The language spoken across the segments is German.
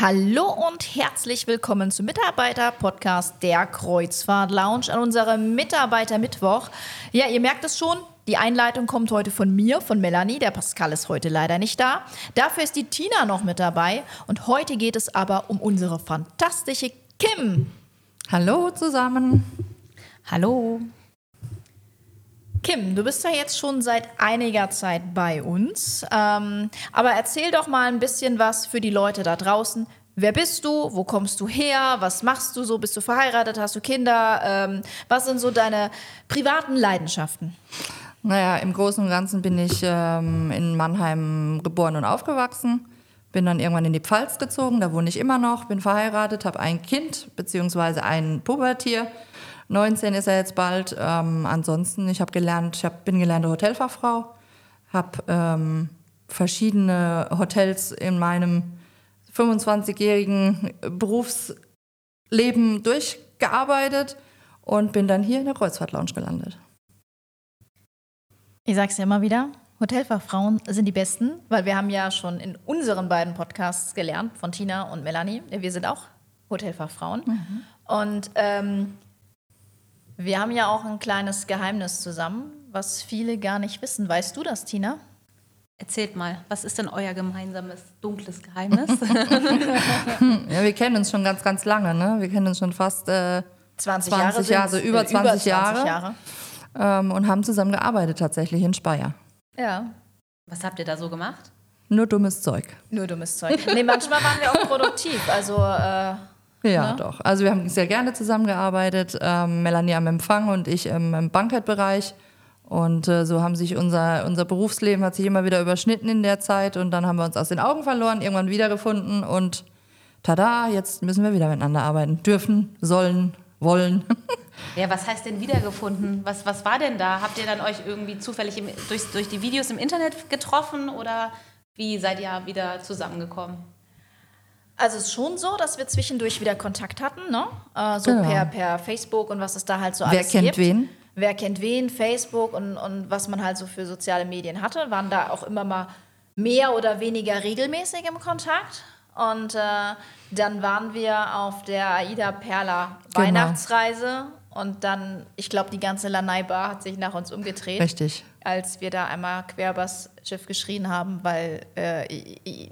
Hallo und herzlich willkommen zum Mitarbeiter-Podcast der Kreuzfahrt Lounge an unserem Mitarbeiter-Mittwoch. Ja, ihr merkt es schon, die Einleitung kommt heute von mir, von Melanie. Der Pascal ist heute leider nicht da. Dafür ist die Tina noch mit dabei. Und heute geht es aber um unsere fantastische Kim. Hallo zusammen. Hallo. Kim, du bist ja jetzt schon seit einiger Zeit bei uns. Ähm, aber erzähl doch mal ein bisschen was für die Leute da draußen. Wer bist du? Wo kommst du her? Was machst du so? Bist du verheiratet? Hast du Kinder? Ähm, was sind so deine privaten Leidenschaften? Naja, im Großen und Ganzen bin ich ähm, in Mannheim geboren und aufgewachsen. Bin dann irgendwann in die Pfalz gezogen, da wohne ich immer noch, bin verheiratet, habe ein Kind beziehungsweise ein Pubertier 19 ist er jetzt bald. Ähm, ansonsten, ich habe gelernt, ich hab, bin gelernte Hotelfachfrau, habe ähm, verschiedene Hotels in meinem 25-jährigen Berufsleben durchgearbeitet und bin dann hier in der Kreuzfahrt-Lounge gelandet. Ich sag's ja immer wieder, Hotelfachfrauen sind die besten, weil wir haben ja schon in unseren beiden Podcasts gelernt, von Tina und Melanie, wir sind auch Hotelfachfrauen. Mhm. Und ähm, wir haben ja auch ein kleines Geheimnis zusammen, was viele gar nicht wissen. Weißt du das, Tina? Erzählt mal, was ist denn euer gemeinsames dunkles Geheimnis? ja, wir kennen uns schon ganz, ganz lange. Ne? Wir kennen uns schon fast äh, 20, 20 Jahre, Jahre also über 20, über 20 Jahre. Jahre. Ähm, und haben zusammen gearbeitet tatsächlich in Speyer. Ja. Was habt ihr da so gemacht? Nur dummes Zeug. Nur dummes Zeug. Nee, manchmal waren wir auch produktiv. Also äh, ja, ne? doch. Also wir haben sehr gerne zusammengearbeitet. Ähm, Melanie am Empfang und ich im, im Bankett-Bereich. Und äh, so haben sich unser, unser Berufsleben hat sich immer wieder überschnitten in der Zeit und dann haben wir uns aus den Augen verloren, irgendwann wiedergefunden und tada, jetzt müssen wir wieder miteinander arbeiten. Dürfen, sollen, wollen. Ja, was heißt denn wiedergefunden? Was, was war denn da? Habt ihr dann euch irgendwie zufällig im, durch, durch die Videos im Internet getroffen oder wie seid ihr wieder zusammengekommen? Also es ist schon so, dass wir zwischendurch wieder Kontakt hatten, ne? Äh, so genau. per, per Facebook und was es da halt so alles gibt. Wer kennt wen? Wer kennt wen, Facebook und, und was man halt so für soziale Medien hatte, waren da auch immer mal mehr oder weniger regelmäßig im Kontakt. Und äh, dann waren wir auf der Aida Perla genau. Weihnachtsreise und dann, ich glaube, die ganze Lanai-Bar hat sich nach uns umgedreht. Richtig als wir da einmal quer übers Schiff geschrien haben, weil äh,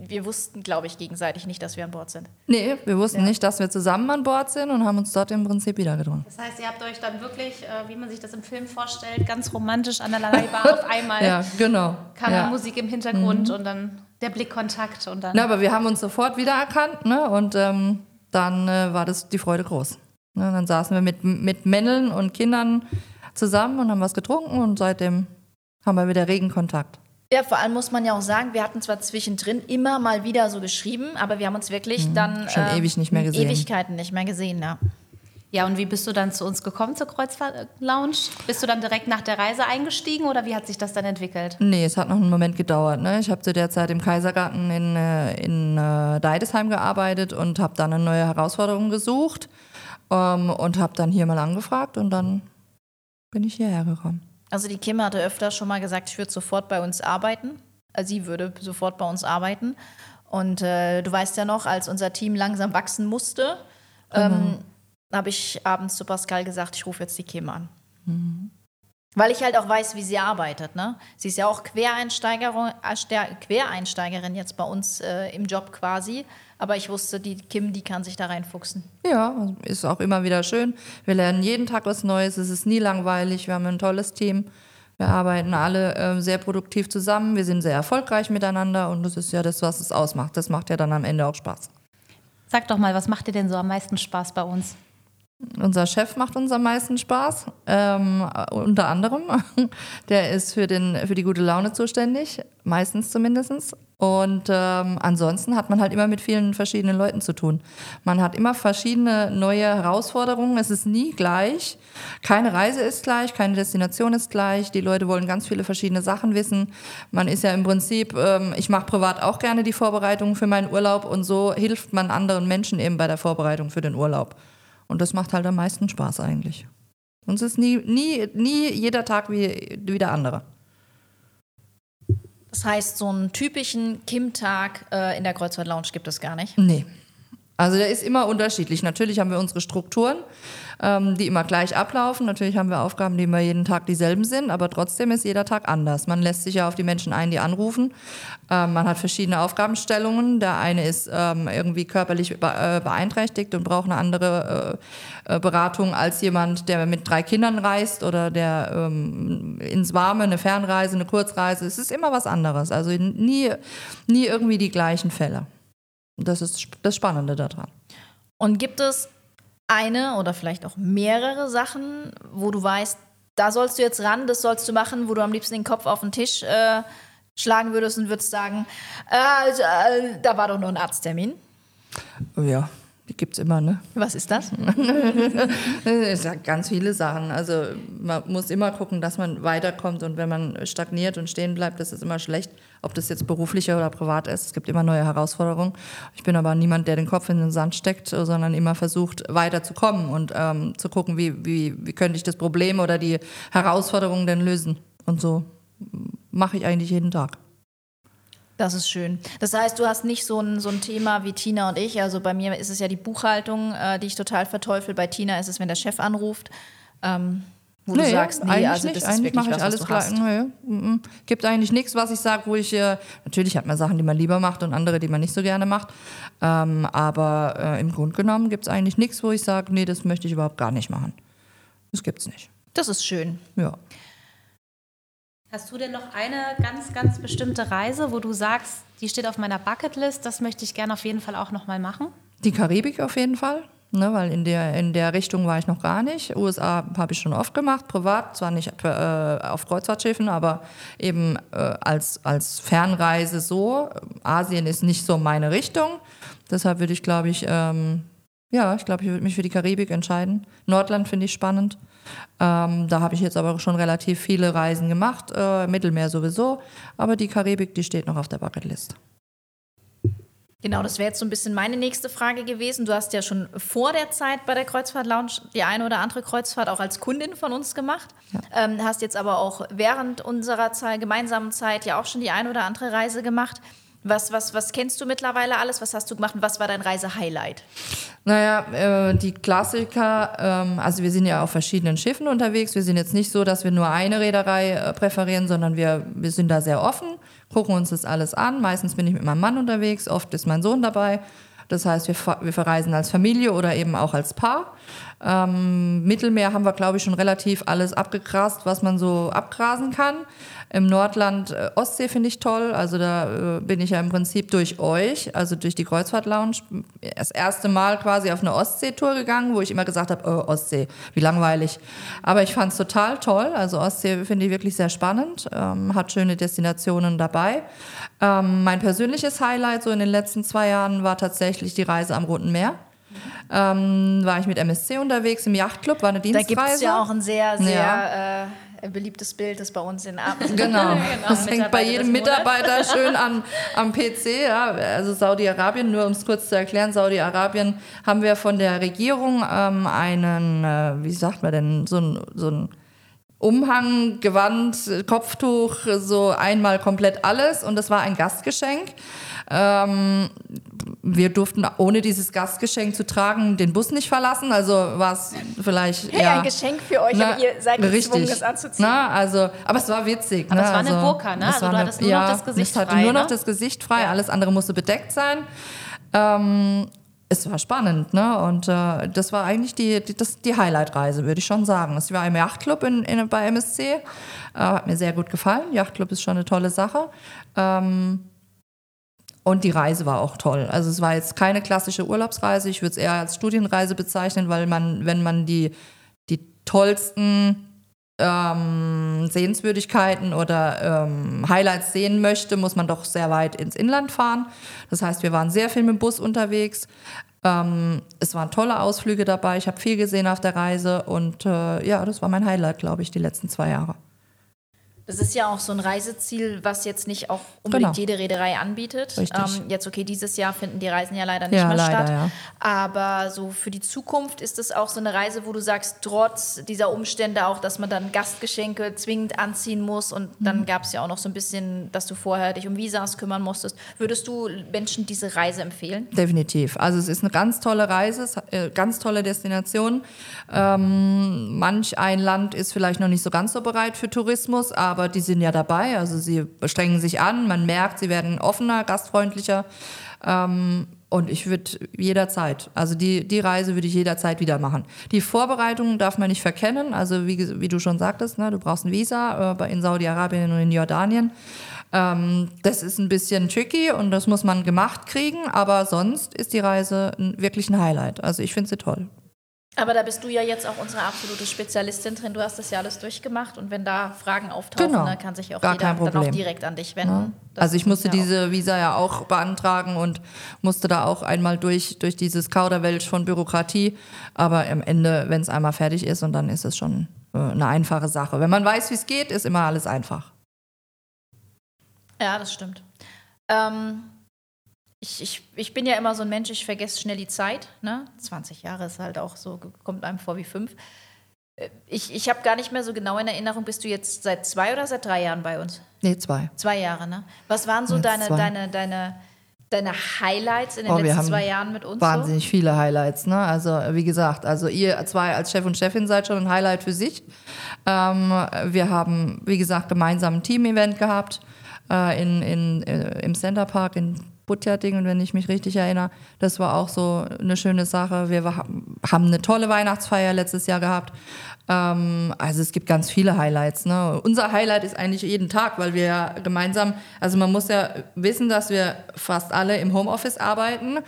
wir wussten, glaube ich, gegenseitig nicht, dass wir an Bord sind. Nee, wir wussten ja. nicht, dass wir zusammen an Bord sind und haben uns dort im Prinzip wieder gedrungen. Das heißt, ihr habt euch dann wirklich, äh, wie man sich das im Film vorstellt, ganz romantisch an der Lalai-Bar auf einmal. Ja, genau. Kam ja. Musik im Hintergrund mhm. und dann der Blickkontakt und dann. Na, aber wir haben uns sofort wiedererkannt ne? und ähm, dann äh, war das die Freude groß. Ne? Dann saßen wir mit, mit Männern und Kindern zusammen und haben was getrunken und seitdem haben wir wieder regen Kontakt. Ja, vor allem muss man ja auch sagen, wir hatten zwar zwischendrin immer mal wieder so geschrieben, aber wir haben uns wirklich mhm, dann schon äh, ewig nicht mehr gesehen. Ewigkeiten nicht mehr gesehen, ja. Ja, und wie bist du dann zu uns gekommen zur Kreuzfahrt Lounge? Bist du dann direkt nach der Reise eingestiegen oder wie hat sich das dann entwickelt? Nee, es hat noch einen Moment gedauert. Ne? Ich habe zu der Zeit im Kaisergarten in, äh, in äh, Deidesheim gearbeitet und habe dann eine neue Herausforderung gesucht ähm, und habe dann hier mal angefragt und dann bin ich hierher gekommen. Also die Kim hatte öfter schon mal gesagt, ich würde sofort bei uns arbeiten. Also sie würde sofort bei uns arbeiten. Und äh, du weißt ja noch, als unser Team langsam wachsen musste, ähm, mhm. habe ich abends zu Pascal gesagt, ich rufe jetzt die Kim an. Mhm. Weil ich halt auch weiß, wie sie arbeitet. Ne? Sie ist ja auch Quereinsteigerin, äh, Quereinsteigerin jetzt bei uns äh, im Job quasi. Aber ich wusste, die Kim, die kann sich da reinfuchsen. Ja, ist auch immer wieder schön. Wir lernen jeden Tag was Neues. Es ist nie langweilig. Wir haben ein tolles Team. Wir arbeiten alle äh, sehr produktiv zusammen. Wir sind sehr erfolgreich miteinander. Und das ist ja das, was es ausmacht. Das macht ja dann am Ende auch Spaß. Sag doch mal, was macht dir denn so am meisten Spaß bei uns? Unser Chef macht uns am meisten Spaß, ähm, unter anderem. Der ist für, den, für die gute Laune zuständig, meistens zumindest. Und ähm, ansonsten hat man halt immer mit vielen verschiedenen Leuten zu tun. Man hat immer verschiedene neue Herausforderungen. Es ist nie gleich. Keine Reise ist gleich, keine Destination ist gleich. Die Leute wollen ganz viele verschiedene Sachen wissen. Man ist ja im Prinzip, ähm, ich mache privat auch gerne die Vorbereitung für meinen Urlaub und so hilft man anderen Menschen eben bei der Vorbereitung für den Urlaub. Und das macht halt am meisten Spaß eigentlich. Und es ist nie, nie, nie jeder Tag wie, wie der andere. Das heißt, so einen typischen Kim-Tag äh, in der Kreuzfahrt Lounge gibt es gar nicht? Nee. Also der ist immer unterschiedlich. Natürlich haben wir unsere Strukturen, ähm, die immer gleich ablaufen. Natürlich haben wir Aufgaben, die immer jeden Tag dieselben sind, aber trotzdem ist jeder Tag anders. Man lässt sich ja auf die Menschen ein, die anrufen. Ähm, man hat verschiedene Aufgabenstellungen. Der eine ist ähm, irgendwie körperlich äh, beeinträchtigt und braucht eine andere äh, äh, Beratung als jemand, der mit drei Kindern reist oder der ähm, ins Warme, eine Fernreise, eine Kurzreise. Es ist immer was anderes. Also nie, nie irgendwie die gleichen Fälle. Das ist das Spannende daran. Und gibt es eine oder vielleicht auch mehrere Sachen, wo du weißt, da sollst du jetzt ran, das sollst du machen, wo du am liebsten den Kopf auf den Tisch äh, schlagen würdest und würdest sagen, äh, äh, da war doch nur ein Arzttermin? Ja, die gibt es immer, ne? Was ist das? es sind ganz viele Sachen. Also man muss immer gucken, dass man weiterkommt und wenn man stagniert und stehen bleibt, das ist immer schlecht, ob das jetzt beruflicher oder privat ist. Es gibt immer neue Herausforderungen. Ich bin aber niemand, der den Kopf in den Sand steckt, sondern immer versucht, weiterzukommen und ähm, zu gucken, wie, wie, wie könnte ich das Problem oder die Herausforderungen denn lösen. Und so mache ich eigentlich jeden Tag. Das ist schön. Das heißt, du hast nicht so ein, so ein Thema wie Tina und ich. Also bei mir ist es ja die Buchhaltung, äh, die ich total verteufel. Bei Tina ist es, wenn der Chef anruft. Ähm, wo nee, du sagst, nee, also nicht. das ist eigentlich was, alles was du hast. Nee, mm, gibt eigentlich nichts, was ich sage, wo ich, äh, natürlich hat man Sachen, die man lieber macht und andere, die man nicht so gerne macht, ähm, aber äh, im Grunde genommen gibt es eigentlich nichts, wo ich sage, nee, das möchte ich überhaupt gar nicht machen. Das gibt's nicht. Das ist schön. Ja. Hast du denn noch eine ganz, ganz bestimmte Reise, wo du sagst, die steht auf meiner Bucketlist, das möchte ich gerne auf jeden Fall auch nochmal machen? Die Karibik auf jeden Fall. Ne, weil in der, in der Richtung war ich noch gar nicht. USA habe ich schon oft gemacht, privat, zwar nicht äh, auf Kreuzfahrtschiffen, aber eben äh, als, als Fernreise so. Asien ist nicht so meine Richtung. Deshalb würde ich, glaube ich, ähm, ja, ich glaube, ich würde mich für die Karibik entscheiden. Nordland finde ich spannend. Ähm, da habe ich jetzt aber schon relativ viele Reisen gemacht, äh, Mittelmeer sowieso, aber die Karibik, die steht noch auf der Bucketlist. Genau, das wäre jetzt so ein bisschen meine nächste Frage gewesen. Du hast ja schon vor der Zeit bei der Kreuzfahrt Lounge die eine oder andere Kreuzfahrt auch als Kundin von uns gemacht. Ja. Ähm, hast jetzt aber auch während unserer Zeit, gemeinsamen Zeit ja auch schon die eine oder andere Reise gemacht. Was, was, was kennst du mittlerweile alles? Was hast du gemacht was war dein Reisehighlight? Naja, äh, die Klassiker, ähm, also wir sind ja auf verschiedenen Schiffen unterwegs. Wir sind jetzt nicht so, dass wir nur eine Reederei äh, präferieren, sondern wir, wir sind da sehr offen, gucken uns das alles an. Meistens bin ich mit meinem Mann unterwegs, oft ist mein Sohn dabei. Das heißt, wir, wir verreisen als Familie oder eben auch als Paar. Ähm, Mittelmeer haben wir, glaube ich, schon relativ alles abgegrast, was man so abgrasen kann. Im Nordland äh, Ostsee finde ich toll. Also da äh, bin ich ja im Prinzip durch euch, also durch die Kreuzfahrt Lounge, das erste Mal quasi auf eine Ostsee-Tour gegangen, wo ich immer gesagt habe, oh, Ostsee, wie langweilig. Aber ich fand es total toll. Also Ostsee finde ich wirklich sehr spannend, ähm, hat schöne Destinationen dabei. Ähm, mein persönliches Highlight so in den letzten zwei Jahren war tatsächlich die Reise am Roten Meer. Ähm, war ich mit MSC unterwegs im Yachtclub, war eine Dienstreise. Da gibt es ja auch ein sehr, sehr ja. äh, beliebtes Bild, das bei uns in Abend. Genau. genau. Das hängt bei jedem Mitarbeiter schön an, am PC. Ja. Also Saudi-Arabien, nur um es kurz zu erklären, Saudi-Arabien haben wir von der Regierung ähm, einen, äh, wie sagt man denn, so ein, so ein Umhang, Gewand, Kopftuch, so einmal komplett alles. Und das war ein Gastgeschenk. Ähm, wir durften ohne dieses Gastgeschenk zu tragen den Bus nicht verlassen. Also war es vielleicht hey, ja ein Geschenk für euch, na, aber ihr seid gezwungen, es anzuziehen. Na, also, aber es war witzig. Aber ne? es war eine also, Burka, ne? Also du hattest nur ja, noch das Gesicht frei. Ich hatte nur noch ne? das Gesicht frei. Ja. Alles andere musste bedeckt sein. Ähm, es war spannend, ne? Und äh, das war eigentlich die, die, die Highlight-Reise, würde ich schon sagen. Es war im Yachtclub in, in, bei MSC. Äh, hat mir sehr gut gefallen. Yachtclub ist schon eine tolle Sache. Ähm, und die Reise war auch toll. Also es war jetzt keine klassische Urlaubsreise. Ich würde es eher als Studienreise bezeichnen, weil man, wenn man die, die tollsten ähm, Sehenswürdigkeiten oder ähm, Highlights sehen möchte, muss man doch sehr weit ins Inland fahren. Das heißt, wir waren sehr viel mit dem Bus unterwegs. Ähm, es waren tolle Ausflüge dabei. Ich habe viel gesehen auf der Reise und äh, ja, das war mein Highlight, glaube ich, die letzten zwei Jahre. Es ist ja auch so ein Reiseziel, was jetzt nicht auch unbedingt Genau. jede Reederei anbietet. Ähm, jetzt, okay, dieses Jahr finden die Reisen ja leider nicht Ja, mehr leider, statt. ja. Aber so für die Zukunft ist es auch so eine Reise, wo du sagst, trotz dieser Umstände auch, dass man dann Gastgeschenke zwingend anziehen muss und Mhm. dann gab es ja auch noch so ein bisschen, dass du vorher dich um Visas kümmern musstest. Würdest du Menschen diese Reise empfehlen? Definitiv. Also es ist eine ganz tolle Reise, äh, ganz tolle Destination. Ähm, manch ein Land ist vielleicht noch nicht so ganz so bereit für Tourismus, aber die sind ja dabei. Also sie strengen sich an, man merkt, sie werden offener, gastfreundlicher. Ähm, und ich würde jederzeit, also die, die Reise würde ich jederzeit wieder machen. Die Vorbereitungen darf man nicht verkennen. Also wie, wie du schon sagtest, ne, du brauchst ein Visa äh, in Saudi-Arabien und in Jordanien. Ähm, das ist ein bisschen tricky und das muss man gemacht kriegen, aber sonst ist die Reise wirklich ein Highlight. Also ich finde sie toll. Aber da bist du ja jetzt auch unsere absolute Spezialistin drin. Du hast das ja alles durchgemacht und wenn da Fragen auftauchen, Genau. dann kann sich auch Gar jeder dann auch direkt an dich wenden. Das also ich musste ja diese Visa ja auch beantragen und musste da auch einmal durch, durch dieses Kauderwelsch von Bürokratie. Aber am Ende, wenn es einmal fertig ist und dann ist es schon äh, eine einfache Sache. Wenn man weiß, wie es geht, ist immer alles einfach. Ja, das stimmt. Ähm, ich, ich, ich bin ja immer so ein Mensch, ich vergesse schnell die Zeit. Ne? 20 Jahre ist halt auch so, kommt einem vor wie fünf. Äh, Ich, ich habe gar nicht mehr so genau in Erinnerung, bist du jetzt seit zwei oder seit drei Jahren bei uns? Nee, zwei. Zwei Jahre, ne? Was waren so Jetzt deine, zwei. deine, deine, deine Highlights in den Oh, letzten zwei Jahren mit uns? Wahnsinnig viele Highlights, ne? Also wie gesagt, also ihr zwei als Chef und Chefin seid schon ein Highlight für sich. Ähm, wir haben, wie gesagt, gemeinsam ein Team-Event gehabt äh, in, in, äh, im Center Park in Butjadingen, wenn ich mich richtig erinnere. Das war auch so eine schöne Sache. Wir haben eine tolle Weihnachtsfeier letztes Jahr gehabt. Ähm, also es gibt ganz viele Highlights. Ne? Unser Highlight ist eigentlich jeden Tag, weil wir ja gemeinsam, also man muss ja wissen, dass wir fast alle im Homeoffice arbeiten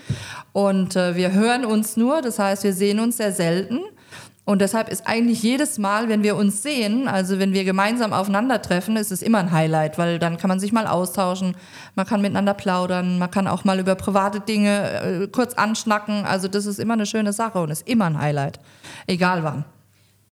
und äh, wir hören uns nur, das heißt, wir sehen uns sehr selten. Und deshalb ist eigentlich jedes Mal, wenn wir uns sehen, also wenn wir gemeinsam aufeinandertreffen, ist es immer ein Highlight, weil dann kann man sich mal austauschen, man kann miteinander plaudern, man kann auch mal über private Dinge äh, kurz anschnacken. Also das ist immer eine schöne Sache und ist immer ein Highlight, egal wann.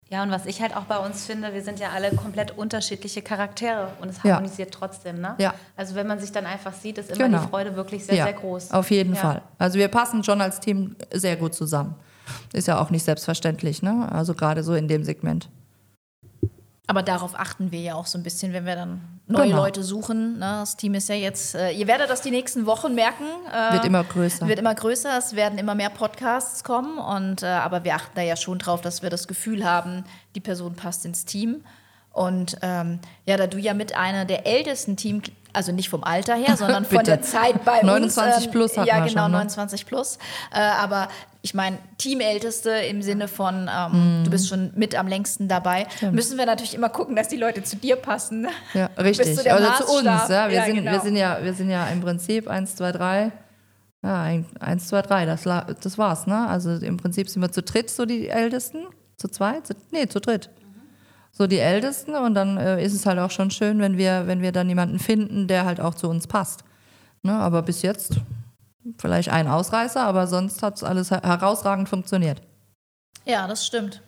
Ja, und was ich halt auch bei uns finde, wir sind ja alle komplett unterschiedliche Charaktere und es Ja. harmonisiert trotzdem, ne? Ja. Also wenn man sich dann einfach sieht, ist immer Genau. die Freude wirklich sehr, ja, sehr groß. Auf jeden Ja. Fall. Also wir passen schon als Team sehr gut zusammen. Ist ja auch nicht selbstverständlich, ne? Also gerade so in dem Segment. Aber darauf achten wir ja auch so ein bisschen, wenn wir dann neue Genau. Leute suchen. Ne? Das Team ist ja jetzt, äh, ihr werdet das die nächsten Wochen merken. Äh, Wird immer größer. Wird immer größer, es werden immer mehr Podcasts kommen. Und, äh, aber wir achten da ja schon drauf, dass wir das Gefühl haben, die Person passt ins Team. Und ähm, ja, da du ja mit einer der ältesten Team, also nicht vom Alter her, sondern von der Zeit bei 29 uns. plus hatten Ja, wir genau, schon, ne? 29 plus. Äh, aber ich meine, Teamälteste im Sinne von, ähm, Mhm. du bist schon mit am längsten dabei. Müssen wir natürlich immer gucken, dass die Leute zu dir passen. Ja, richtig. Der also zu uns, ja. Wir, Ja, sind, genau. wir, sind ja, wir sind ja im Prinzip 1, 2, 3. Ja, ein- 1, 2, 3, das, das war's, ne? Also im Prinzip sind wir zu dritt, so die Ältesten. Zu zweit? Zu, nee, zu dritt. So die Ältesten und dann äh, ist es halt auch schon schön, wenn wir, wenn wir dann jemanden finden, der halt auch zu uns passt. Ne? Aber bis jetzt vielleicht ein Ausreißer, aber sonst hat es alles her- herausragend funktioniert. Ja, das stimmt.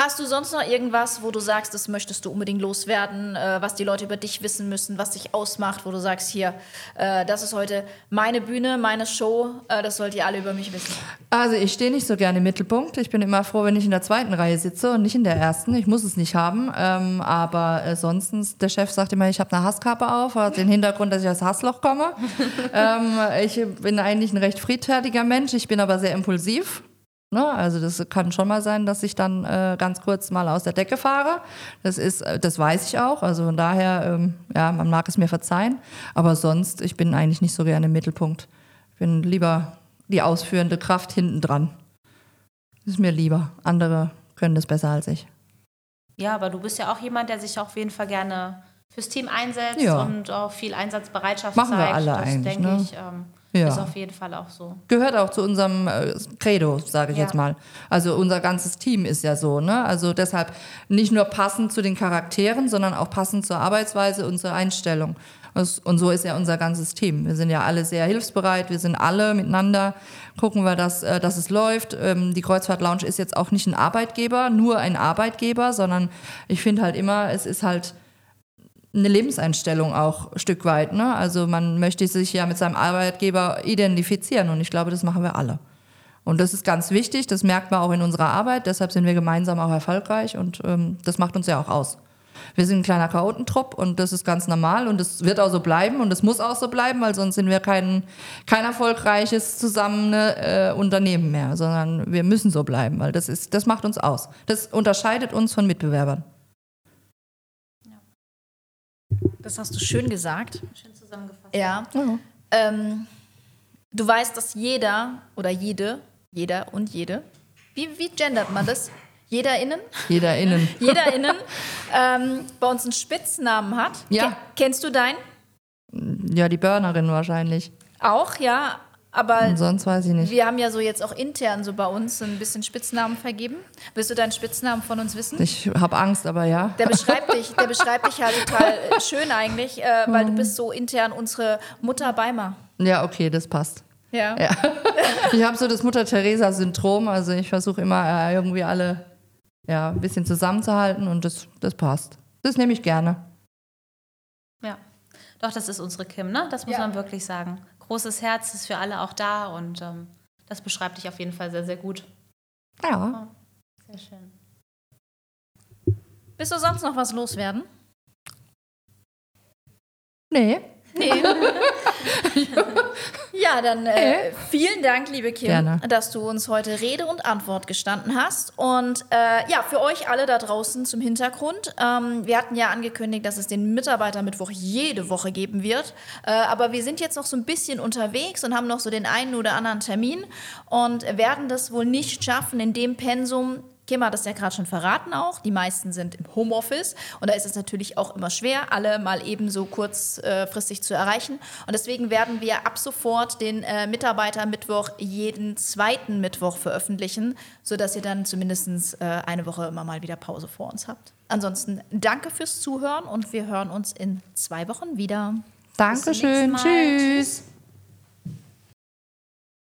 Hast du sonst noch irgendwas, wo du sagst, das möchtest du unbedingt loswerden, äh, was die Leute über dich wissen müssen, was dich ausmacht, wo du sagst, hier, äh, das ist heute meine Bühne, meine Show, äh, das sollt ihr alle über mich wissen. Also ich stehe nicht so gerne im Mittelpunkt. Ich bin immer froh, wenn ich in der zweiten Reihe sitze und nicht in der ersten. Ich muss es nicht haben. Ähm, aber äh, sonst, der Chef sagt immer, ich habe eine Hasskappe auf, hat den Hintergrund, dass ich aus Hassloch komme. ähm, ich bin eigentlich ein recht friedfertiger Mensch. Ich bin aber sehr impulsiv. Ne? Also das kann schon mal sein, dass ich dann äh, ganz kurz mal aus der Decke fahre. Das ist, äh, das weiß ich auch. Also von daher, ähm, ja, man mag es mir verzeihen. Aber sonst, ich bin eigentlich nicht so gerne im Mittelpunkt. Ich bin lieber die ausführende Kraft hinten dran. Ist mir lieber. Andere können das besser als ich. Ja, aber du bist ja auch jemand, der sich auf jeden Fall gerne fürs Team einsetzt Ja. und auch viel Einsatzbereitschaft Machen wir zeigt. alle das eigentlich, denke ne? ich, ähm, Ja. ist auf jeden Fall auch so. Gehört auch zu unserem äh, Credo, sage ich Ja. jetzt mal. Also unser ganzes Team ist ja so, ne? Also deshalb nicht nur passend zu den Charakteren, sondern auch passend zur Arbeitsweise und zur Einstellung. Und so ist ja unser ganzes Team. Wir sind ja alle sehr hilfsbereit, wir sind alle miteinander, gucken wir, dass, äh, dass es läuft. Ähm, Die Kreuzfahrt Lounge ist jetzt auch nicht ein Arbeitgeber, nur ein Arbeitgeber, sondern ich finde halt immer, es ist halt eine Lebenseinstellung auch ein Stück weit. Ne? Also man möchte sich ja mit seinem Arbeitgeber identifizieren und ich glaube, das machen wir alle. Und das ist ganz wichtig, das merkt man auch in unserer Arbeit, deshalb sind wir gemeinsam auch erfolgreich und ähm, das macht uns ja auch aus. Wir sind ein kleiner Chaotentrupp und das ist ganz normal und das wird auch so bleiben und das muss auch so bleiben, weil sonst sind wir kein, kein erfolgreiches zusammen äh, Unternehmen mehr, sondern wir müssen so bleiben, weil das ist, das macht uns aus. Das unterscheidet uns von Mitbewerbern. Das hast du schön gesagt. Schön zusammengefasst. Ja. Ähm, du weißt, dass jeder oder jede, jeder und jede, wie, wie gendert man das? Jeder innen? Jeder innen. Jeder innen ähm, bei uns einen Spitznamen hat. Ja. Ke- Kennst du deinen? Ja, die Burnerin wahrscheinlich. Auch, ja. Aber Und sonst weiß ich nicht. wir haben ja so jetzt auch intern so bei uns ein bisschen Spitznamen vergeben. Willst du deinen Spitznamen von uns wissen? Ich habe Angst, aber ja. Der beschreibt dich, der beschreibt dich halt total äh, schön eigentlich, äh, weil Mhm. du bist so intern unsere Mutter Beimer. Ja, okay, das passt. Ja. Ja. Ich habe so das Mutter-Theresa-Syndrom, also ich versuche immer äh, irgendwie alle ja, ein bisschen zusammenzuhalten und das, das passt. Das nehme ich gerne. Ja. Doch, das ist unsere Kim, ne? Das muss Ja. man wirklich sagen. Großes Herz ist für alle auch da und ähm, das beschreibt dich auf jeden Fall sehr, sehr gut. Ja. Sehr schön. Willst du sonst noch was loswerden? Nee. Nee. ja, dann äh, vielen Dank, liebe Kim, Gerne. dass du uns heute Rede und Antwort gestanden hast. Und äh, ja, für euch alle da draußen zum Hintergrund. Ähm, wir hatten ja angekündigt, dass es den Mitarbeitermittwoch jede Woche geben wird. Äh, aber wir sind jetzt noch so ein bisschen unterwegs und haben noch so den einen oder anderen Termin und werden das wohl nicht schaffen, in dem Pensum Kim hat das ja gerade schon verraten auch. Die meisten sind im Homeoffice und da ist es natürlich auch immer schwer, alle mal eben so kurzfristig zu erreichen. Und deswegen werden wir ab sofort den äh, Mitarbeitermittwoch jeden zweiten Mittwoch veröffentlichen, sodass ihr dann zumindest äh, eine Woche immer mal wieder Pause vor uns habt. Ansonsten danke fürs Zuhören und wir hören uns in zwei Wochen wieder. Dankeschön. Tschüss.